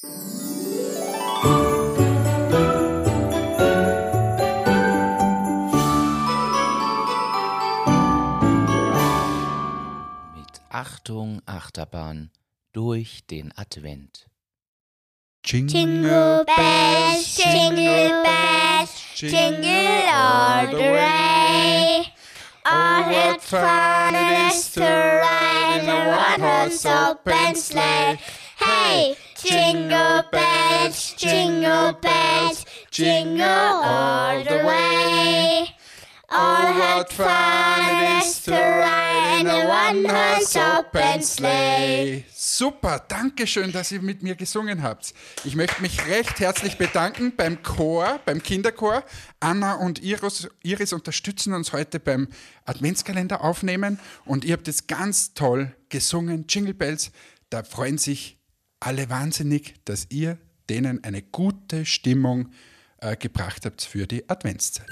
Mit Achtung, Achterbahn durch den Advent. Jingle bells, jingle bells, jingle all the way. Oh, what fun is to ride in a one-horse open sleigh. Hey, jingle bells, jingle bells, jingle all the way. Oh, what fun to ride in a one-horse open sleigh. Super, danke schön, dass ihr mit mir gesungen habt. Ich möchte mich recht herzlich bedanken beim Chor, beim Kinderchor. Anna und Iris, Iris unterstützen uns heute beim Adventskalender aufnehmen und ihr habt es ganz toll gesungen. Jingle Bells, da freuen sich alle wahnsinnig, dass ihr denen eine gute Stimmung äh, gebracht habt für die Adventszeit.